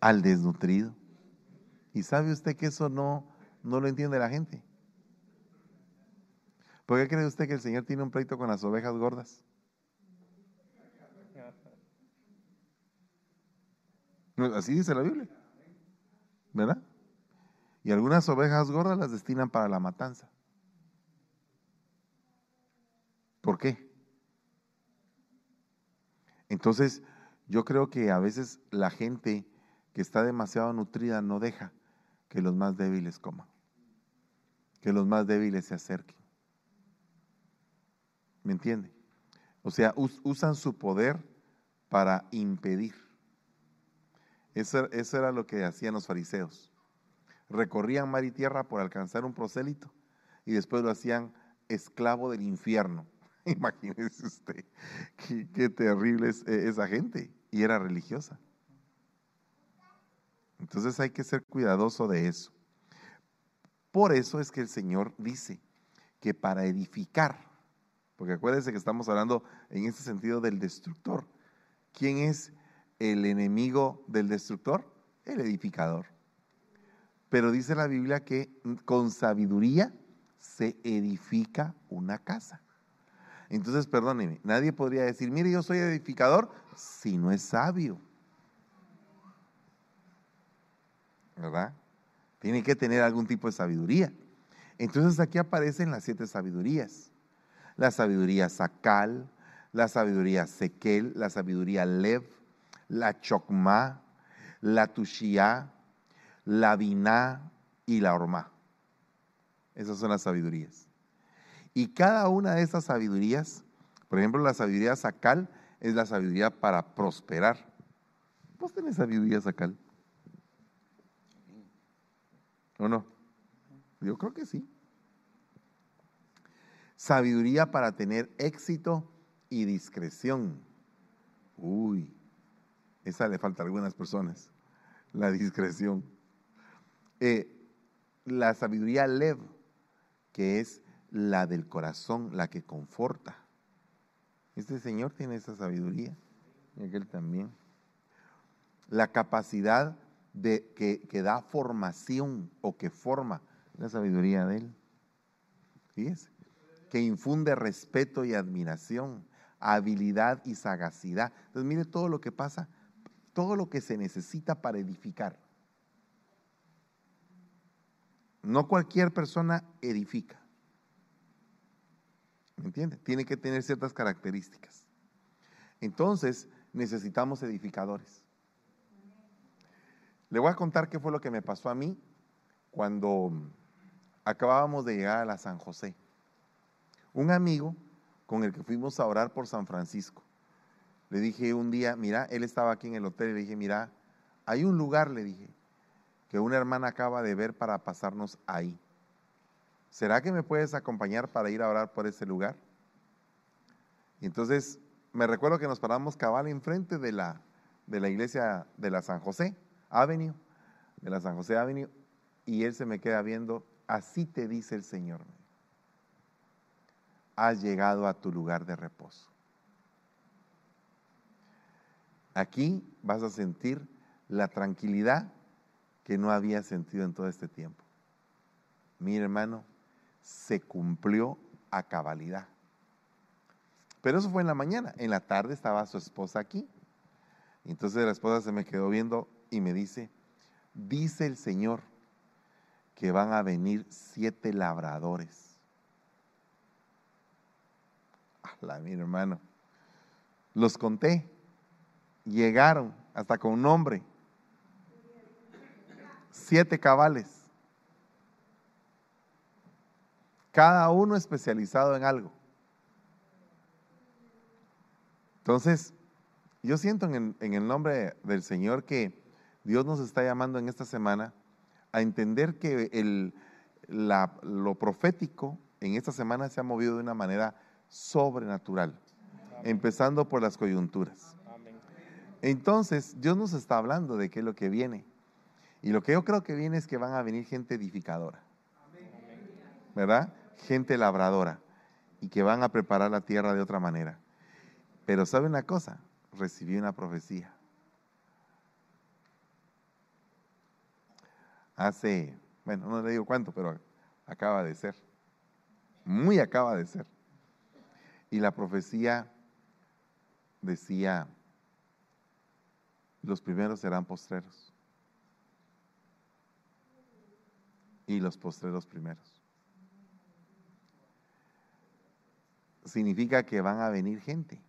Al desnutrido. Y sabe usted que eso no, no lo entiende la gente. ¿Por qué cree usted que el Señor tiene un pleito con las ovejas gordas? Así dice la Biblia. ¿Verdad? Y algunas ovejas gordas las destinan para la matanza. ¿Por qué? Entonces, yo creo que a veces la gente que está demasiado nutrida no deja que los más débiles coman, que los más débiles se acerquen. ¿Me entiende? O sea, usan su poder para impedir. Eso, eso, era lo que hacían los fariseos. Recorrían mar y tierra por alcanzar un prosélito y después lo hacían esclavo del infierno. (laughs) Imagínese usted qué, terrible es eh, esa gente. Y era religiosa. Entonces hay que ser cuidadoso de eso. Por eso es que el Señor dice que para edificar, porque acuérdense que estamos hablando en este sentido del destructor. ¿Quién es el enemigo del destructor? El edificador. Pero dice la Biblia que con sabiduría se edifica una casa. Entonces, perdóneme, nadie podría decir, mire, yo soy edificador si no es sabio. ¿Verdad? Tiene que tener algún tipo de sabiduría. Entonces aquí aparecen las siete sabidurías. La sabiduría Sakal, la sabiduría Sekel, la sabiduría Lev, la Chokma, la Tushia, la Biná y la Orma. Esas son las sabidurías. Y cada una de esas sabidurías, por ejemplo, la sabiduría sacal es la sabiduría para prosperar. ¿Vos tenés sabiduría sacal? ¿O no? Yo creo que sí. Sabiduría para tener éxito y discreción. Uy, esa le falta a algunas personas, la discreción. Eh, la sabiduría lev, que es la del corazón, la que conforta. Este Señor tiene esa sabiduría, y aquel también. La capacidad de, que, que, da formación o que forma la sabiduría de Él. Fíjese, que infunde respeto y admiración, habilidad y sagacidad. Entonces mire todo lo que pasa, todo lo que se necesita para edificar. No cualquier persona edifica. ¿Me entiende? Tiene que tener ciertas características. Entonces, necesitamos edificadores. Le voy a contar qué fue lo que me pasó a mí cuando acabábamos de llegar a la San José. Un amigo con el que fuimos a orar por San Francisco. Le dije un día, mira, él estaba aquí en el hotel y le dije, mira, hay un lugar, le dije, que una hermana acaba de ver para pasarnos ahí. ¿Será que me puedes acompañar para ir a orar por ese lugar? Y entonces me recuerdo que nos paramos cabal enfrente de la, de la iglesia de la San José Avenue, de la San José Avenue, y él se me queda viendo, así te dice el Señor. Has llegado a tu lugar de reposo. Aquí vas a sentir la tranquilidad que no había sentido en todo este tiempo. Mi hermano, se cumplió a cabalidad. Pero eso fue en la mañana. En la tarde estaba su esposa aquí. Entonces la esposa se me quedó viendo y me dice, dice el Señor que van a venir siete labradores. Hola, mi hermano. Los conté. Llegaron hasta con nombre. Siete cabales. Cada uno especializado en algo. Entonces, yo siento en el, nombre del Señor que Dios nos está llamando en esta semana a entender que el, lo profético en esta semana se ha movido de una manera sobrenatural, empezando por las coyunturas. Entonces, Dios nos está hablando de qué es lo que viene. Y lo que yo creo que viene es que van a venir gente edificadora. ¿Verdad? Gente labradora y que van a preparar la tierra de otra manera. Pero ¿sabe una cosa? Recibí una profecía. hace, bueno, no le digo cuánto, pero acaba de ser. Muy acaba de ser. Y la profecía decía, los primeros serán postreros. Y los postreros primeros. Significa que van a venir gente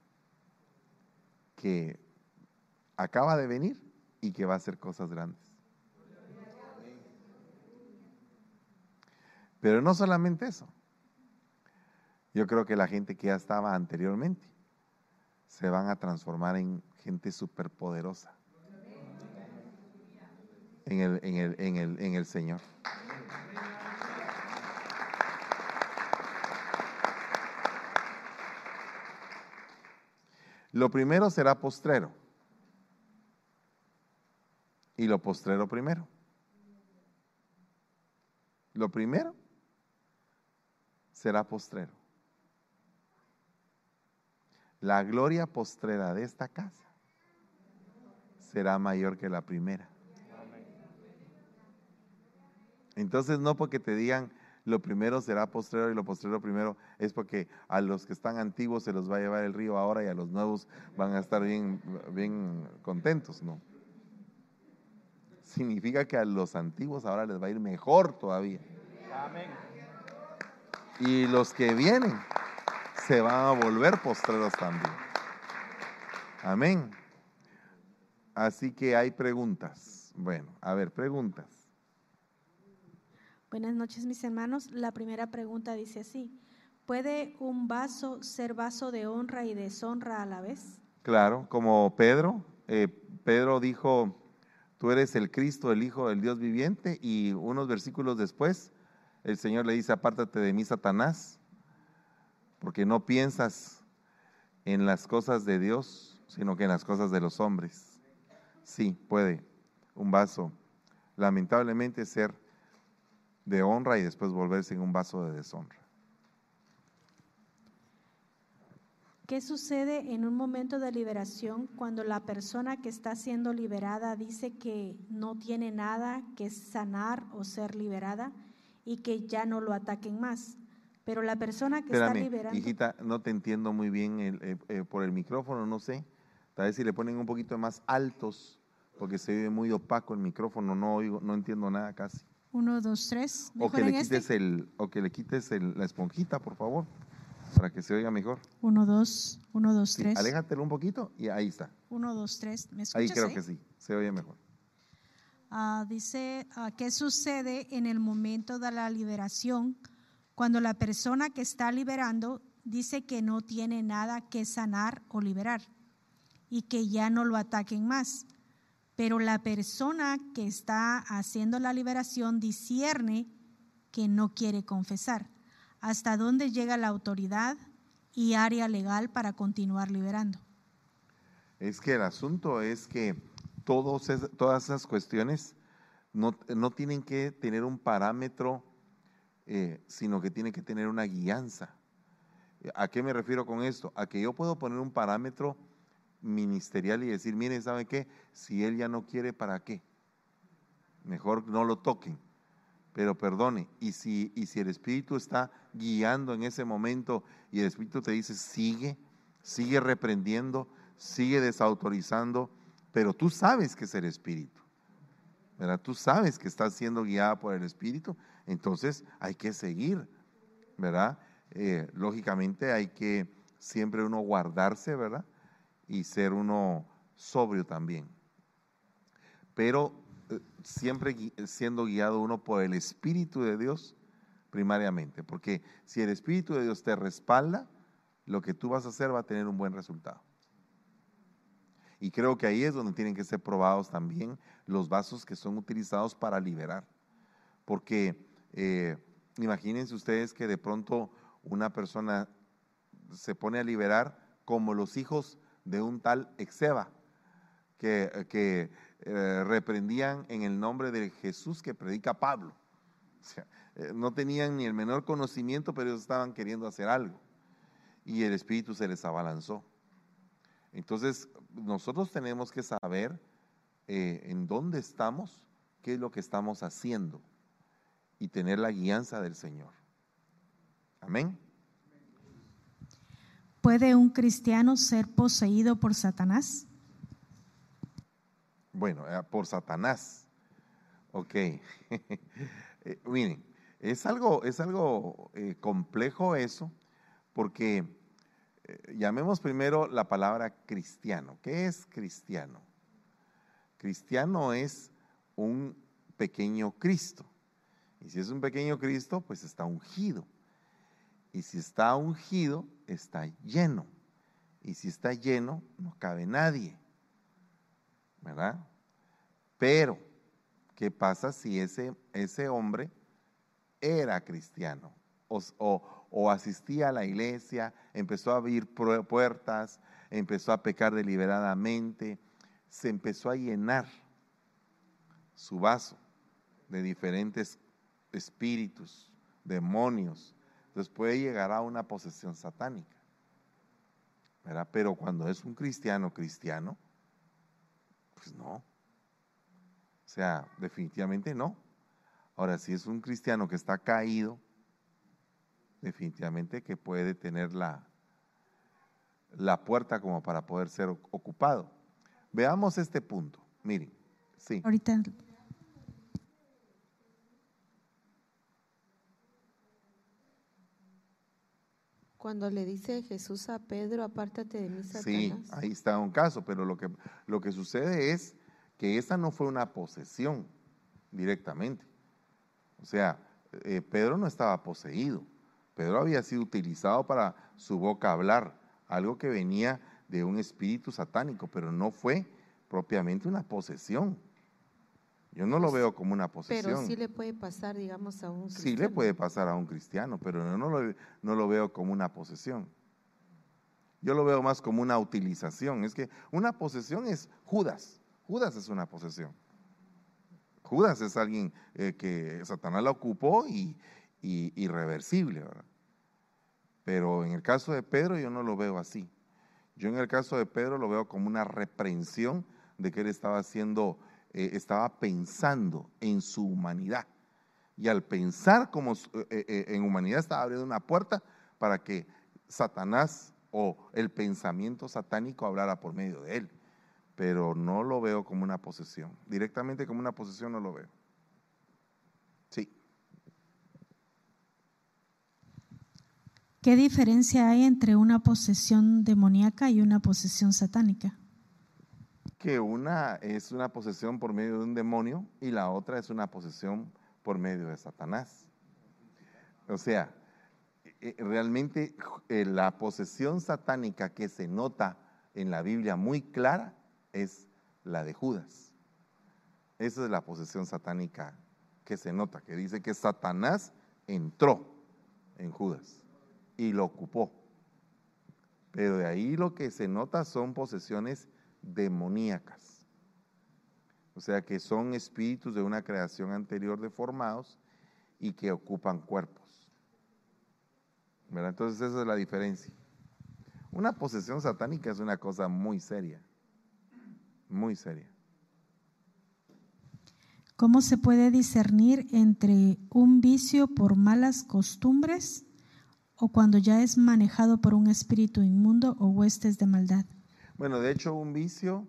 que acaba de venir y que va a hacer cosas grandes. Pero no solamente eso. Yo creo que la gente que ya estaba anteriormente se van a transformar en gente superpoderosa en el, en el, en el, en el Señor. Lo primero será postrero y lo postrero primero. Lo primero será postrero. La gloria postrera de esta casa será mayor que la primera. Entonces no porque te digan lo primero será postrero y lo postrero primero, es porque a los que están antiguos se los va a llevar el río ahora y a los nuevos van a estar bien, bien contentos, ¿no? Significa que a los antiguos ahora les va a ir mejor todavía. Amén. Y los que vienen se van a volver postreros también. Amén. Así que hay preguntas. Bueno, a ver, preguntas. Buenas noches, mis hermanos. La primera pregunta dice así: ¿Puede un vaso ser vaso de honra y deshonra a la vez? Claro, como Pedro. Eh, Pedro dijo, tú eres el Cristo, el Hijo del Dios viviente, y unos versículos después, el Señor le dice, apártate de mí, Satanás, porque no piensas en las cosas de Dios, sino que en las cosas de los hombres. Sí, puede un vaso, lamentablemente, ser de honra y después volverse en un vaso de deshonra. ¿Qué sucede en un momento de liberación cuando la persona que está siendo liberada dice que no tiene nada que sanar o ser liberada y que ya no lo ataquen más? Pero la persona que está liberando... Hijita, no te entiendo muy bien eh, eh, por el micrófono, no sé. Tal vez si le ponen un poquito más altos, porque se ve muy opaco el micrófono, no oigo, no entiendo nada casi. Uno, dos, tres. O que, le quites este? el, o que le quites la esponjita, por favor, para que se oiga mejor. Uno, dos, uno, dos, tres. Aléjatelo un poquito y ahí está. Uno, dos, tres. ¿Me escuchas, Ahí creo que sí, se oye mejor. Ah, dice, uh, ¿qué sucede en el momento de la liberación cuando la persona que está liberando dice que no tiene nada que sanar o liberar y que ya no lo ataquen más? Pero la persona que está haciendo la liberación discierne que no quiere confesar. ¿Hasta dónde llega la autoridad y área legal para continuar liberando? Es que el asunto es que todas esas cuestiones no, tienen que tener un parámetro, eh, sino que tienen que tener una guianza. ¿A qué me refiero con esto? A que yo puedo poner un parámetro ministerial y decir, miren, ¿sabe qué? Si él ya no quiere, ¿para qué? Mejor no lo toquen. Pero perdone, y si, y si el Espíritu está guiando en ese momento y el Espíritu te dice, sigue, sigue reprendiendo, sigue desautorizando, pero tú sabes que es el Espíritu. ¿verdad? Tú sabes que estás siendo guiada por el Espíritu, entonces hay que seguir, ¿verdad? Eh, lógicamente hay que siempre uno guardarse, ¿verdad? Y ser uno sobrio también. Pero eh, siempre siendo guiado uno por el Espíritu de Dios primariamente, porque si el Espíritu de Dios te respalda, lo que tú vas a hacer va a tener un buen resultado. Y creo que ahí es donde tienen que ser probados también los vasos que son utilizados para liberar. Porque eh, imagínense ustedes que de pronto una persona se pone a liberar como los hijos de un tal Exeba, que, que eh, reprendían en el nombre de Jesús que predica Pablo. Eh, no tenían ni el menor conocimiento, pero ellos estaban queriendo hacer algo. Y el Espíritu se les abalanzó. Entonces, nosotros tenemos que saber eh, en dónde estamos, qué es lo que estamos haciendo y tener la guianza del Señor. Amén. ¿Puede un cristiano ser poseído por Satanás? Bueno, eh, por Satanás. Ok. (laughs) Eh, miren, es algo, es algo eh, complejo eso, porque llamemos primero la palabra cristiano. ¿Qué es cristiano? Cristiano es un pequeño Cristo. Y si es un pequeño Cristo, pues está ungido. Y si está ungido, está lleno. Y si está lleno, no cabe nadie. ¿Verdad? Pero, ¿qué pasa si ese, ese hombre era cristiano? O, asistía a la iglesia, empezó a abrir puertas, empezó a pecar deliberadamente, se empezó a llenar su vaso de diferentes espíritus, demonios, entonces puede llegar a una posesión satánica. Pero cuando es un cristiano cristiano, pues no. O sea, definitivamente no. Ahora, si es un cristiano que está caído, definitivamente que puede tener la, la puerta como para poder ser ocupado. Veamos este punto. Miren, sí. Ahorita Cuando le dice Jesús a Pedro, apártate de mí, Satanás. Sí, ahí está un caso, pero lo que, lo que sucede es que esa no fue una posesión directamente. O sea, eh, Pedro no estaba poseído. Pedro había sido utilizado para su boca hablar, algo que venía de un espíritu satánico, pero no fue propiamente una posesión. Yo no lo veo como una posesión. Pero sí le puede pasar, digamos, a un cristiano. Sí le puede pasar a un cristiano, pero yo no lo, no lo veo como una posesión. Yo lo veo más como una utilización. Es que una posesión es Judas. Judas es una posesión. Judas es alguien eh, que Satanás la ocupó y, irreversible, ¿verdad? Pero en el caso de Pedro yo no lo veo así. Yo en el caso de Pedro lo veo como una reprensión de que él estaba haciendo eh, estaba pensando en su humanidad. Y al pensar como eh, eh, en humanidad estaba abriendo una puerta para que Satanás o el pensamiento satánico hablara por medio de él. Pero no lo veo como una posesión. Directamente como una posesión no lo veo. Sí. ¿Qué diferencia hay entre una posesión demoníaca y una posesión satánica? Que una es una posesión por medio de un demonio y la otra es una posesión por medio de Satanás. O sea, eh, realmente eh, la posesión satánica que se nota en la Biblia muy clara es la de Judas. Esa es la posesión satánica que se nota, que dice que Satanás entró en Judas y lo ocupó. Pero de ahí lo que se nota son posesiones demoníacas. O sea que son espíritus de una creación anterior deformados y que ocupan cuerpos. Entonces esa es la diferencia. Una posesión satánica es una cosa muy seria, muy seria. ¿Cómo se puede discernir entre un vicio por malas costumbres o cuando ya es manejado por un espíritu inmundo o huestes de maldad? Bueno, de hecho, un vicio,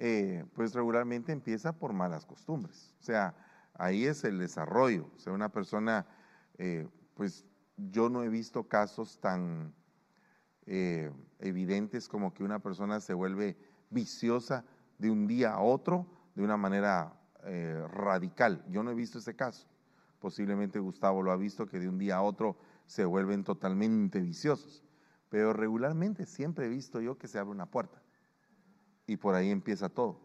eh, pues regularmente empieza por malas costumbres. O sea, ahí es el desarrollo. O sea, una persona, eh, pues yo no he visto casos tan eh, evidentes como que una persona se vuelve viciosa de un día a otro de una manera radical. Yo no he visto ese caso. Posiblemente Gustavo lo ha visto que de un día a otro se vuelven totalmente viciosos. Pero regularmente siempre he visto yo que se abre una puerta y por ahí empieza todo.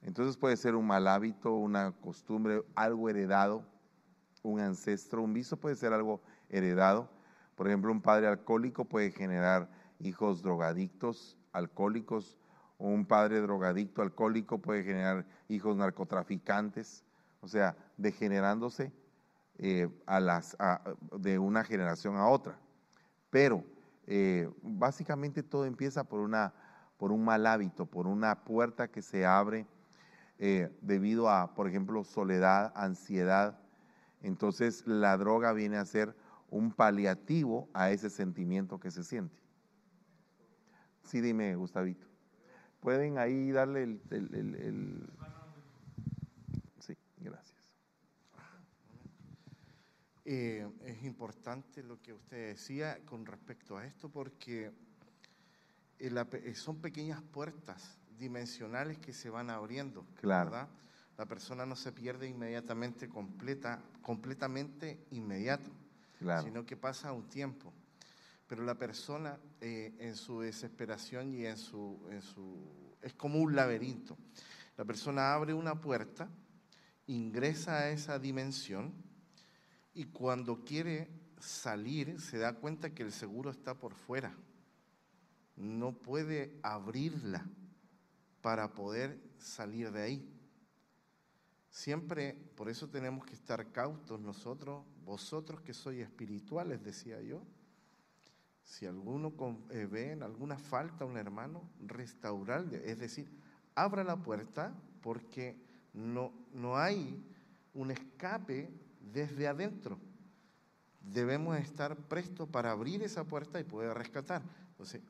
Entonces puede ser un mal hábito, una costumbre, algo heredado, un ancestro, un viso puede ser algo heredado. Por ejemplo, un padre alcohólico puede generar hijos drogadictos, alcohólicos, un padre drogadicto alcohólico puede generar hijos narcotraficantes, o sea, degenerándose eh, de una generación a otra. Pero eh, básicamente todo empieza por, una, por un mal hábito, por una puerta que se abre eh, debido a, por ejemplo, soledad, ansiedad. Entonces la droga viene a ser un paliativo a ese sentimiento que se siente. Sí, dime, Gustavito. Pueden ahí darle el... el- el- el- Sí, gracias. Eh, es importante lo que usted decía con respecto a esto porque eh, eh, son pequeñas puertas dimensionales que se van abriendo, Claro. ¿verdad? La persona no se pierde inmediatamente completa, completamente inmediato, Claro. sino que pasa un tiempo. Pero la persona eh, en su desesperación y en su, en su... es como un laberinto. La persona abre una puerta, ingresa a esa dimensión y cuando quiere salir se da cuenta que el seguro está por fuera. No puede abrirla para poder salir de ahí. Siempre, por eso tenemos que estar cautos nosotros, vosotros que sois espirituales, decía yo. Si alguno eh, ve en alguna falta a un hermano, restaurarle, es decir, abra la puerta porque no, no hay un escape desde adentro. Debemos estar prestos para abrir esa puerta y poder rescatar. Entonces,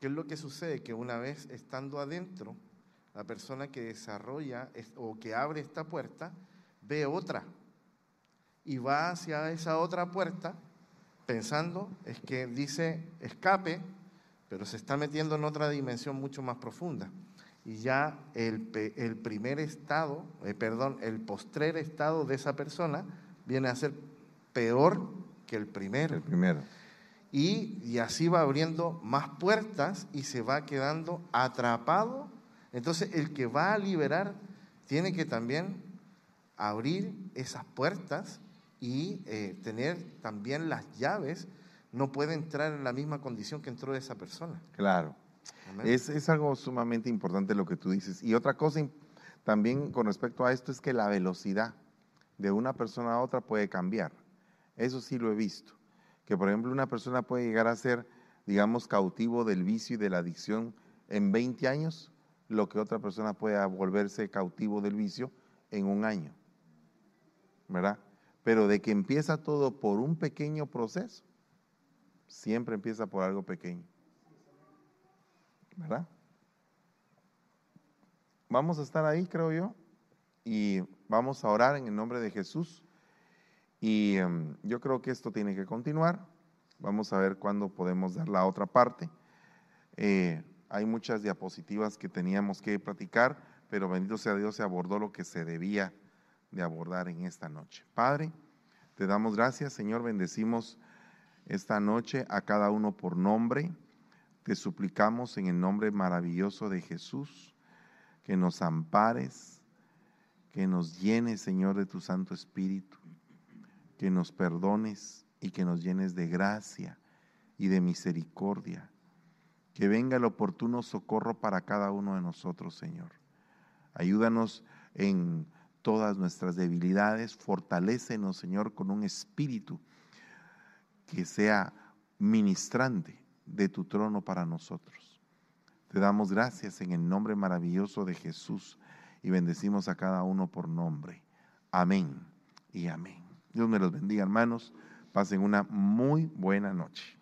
¿qué es lo que sucede? Que una vez estando adentro, la persona que desarrolla es- o que abre esta puerta ve otra y va hacia esa otra puerta pensando, es que dice escape, pero se está metiendo en otra dimensión mucho más profunda. Y ya el, el primer estado, eh, perdón, el postrer estado de esa persona viene a ser peor que el primero. El primero. Y, y así va abriendo más puertas y se va quedando atrapado. Entonces el que va a liberar tiene que también abrir esas puertas y eh, tener también las llaves. No puede entrar en la misma condición que entró esa persona. Claro. Es, es algo sumamente importante lo que tú dices. Y otra cosa también con respecto a esto es que la velocidad de una persona a otra puede cambiar. Eso sí lo he visto. Que por ejemplo una persona puede llegar a ser, digamos, cautivo del vicio y de la adicción en 20 años, lo que otra persona puede volverse cautivo del vicio en un año. ¿Verdad? Pero de que empieza todo por un pequeño proceso, siempre empieza por algo pequeño. ¿verdad? Vamos a estar ahí, creo yo, y vamos a orar en el nombre de Jesús. Y em, yo creo que esto tiene que continuar. Vamos a ver cuándo podemos dar la otra parte. Eh, hay muchas diapositivas que teníamos que platicar, pero bendito sea Dios, se abordó lo que se debía de abordar en esta noche. Padre, te damos gracias, Señor, bendecimos esta noche a cada uno por nombre. Te suplicamos en el nombre maravilloso de Jesús que nos ampares, que nos llenes, Señor, de tu Santo Espíritu, que nos perdones y que nos llenes de gracia y de misericordia. Que venga el oportuno socorro para cada uno de nosotros, Señor. Ayúdanos en todas nuestras debilidades, fortalécenos, Señor, con un espíritu que sea ministrante de tu trono para nosotros. Te damos gracias en el nombre maravilloso de Jesús y bendecimos a cada uno por nombre. Amén y amén. Dios me los bendiga, hermanos. Pasen una muy buena noche.